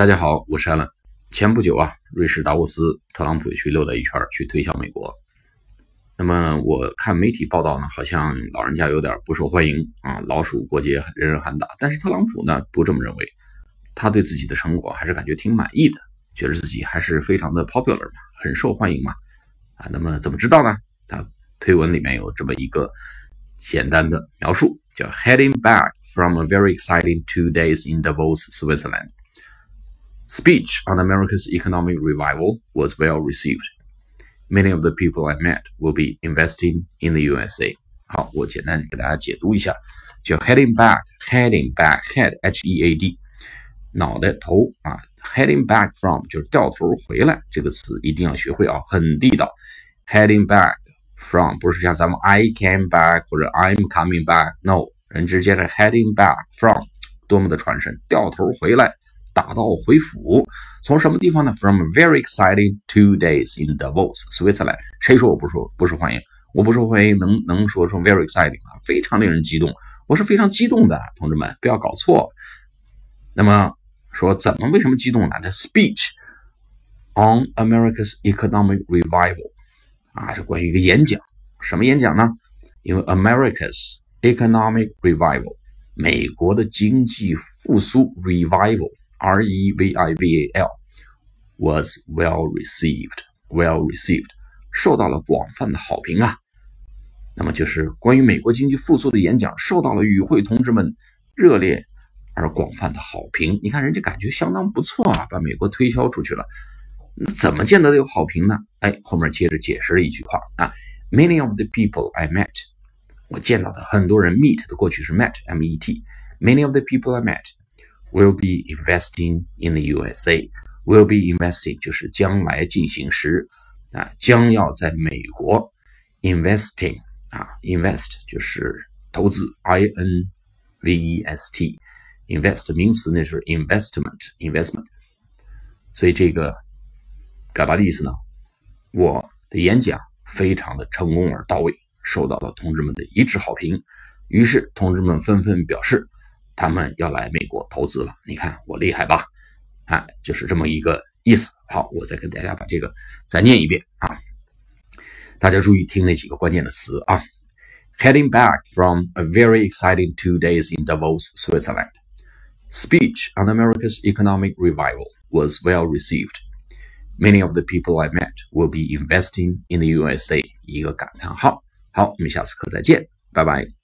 大家好，我是 Allen。前不久啊，瑞士达沃斯，特朗普去溜达一圈，去推销美国。那么我看媒体报道呢，好像老人家有点不受欢迎啊，老鼠过街，人人喊打。但是特朗普呢，不这么认为，他对自己的成果还是感觉挺满意的，觉得自己还是非常的 popular 嘛，很受欢迎嘛。啊，那么怎么知道呢？他推文里面有这么一个简单的描述，叫 Heading back from a very exciting two days in Davos, Switzerland. speech on America's economic revival was well received. Many of the people I met will be investing in the USA. 好，我简单给大家解读一下，叫 heading back，heading back，head h e a d，脑袋头啊，heading back from 就是掉头回来这个词一定要学会啊，很地道。heading back from 不是像咱们 I came back 或者 I'm coming back，no，人直接是 heading back from，多么的传神，掉头回来。 打道回府，从什么地方呢？From very exciting two days in Davos, Switzerland。谁说我不受不受欢迎？我不受欢迎，能能说成 very exciting 啊？非常令人激动，我是非常激动的，同志们不要搞错。那么说怎么为什么激动呢？The speech on America's economic revival 啊，是关于一个演讲。什么演讲呢？因为 America's economic revival，美国的经济复苏 revival。Revival was well received, well received，受到了广泛的好评啊。那么就是关于美国经济复苏的演讲，受到了与会同志们热烈而广泛的好评。你看人家感觉相当不错啊，把美国推销出去了。那怎么见得有好评呢？哎，后面接着解释了一句话啊，Many of the people I met，我见到的很多人 meet 的过去是 met，m e t，Many of the people I met。Will be investing in the USA. Will be investing 就是将来进行时啊，将要在美国 investing 啊，invest 就是投资，I N V E S T。invest 名词那是 investment investment，所以这个表达的意思呢，我的演讲非常的成功而到位，受到了同志们的一致好评。于是同志们纷纷表示。他们要来美国投资了，你看我厉害吧？啊，就是这么一个意思。好，我再跟大家把这个再念一遍啊，大家注意听那几个关键的词啊。Heading back from a very exciting two days in Davos, Switzerland, speech on America's economic revival was well received. Many of the people I met will be investing in the USA. 一个感叹号。好，我们下次课再见，拜拜。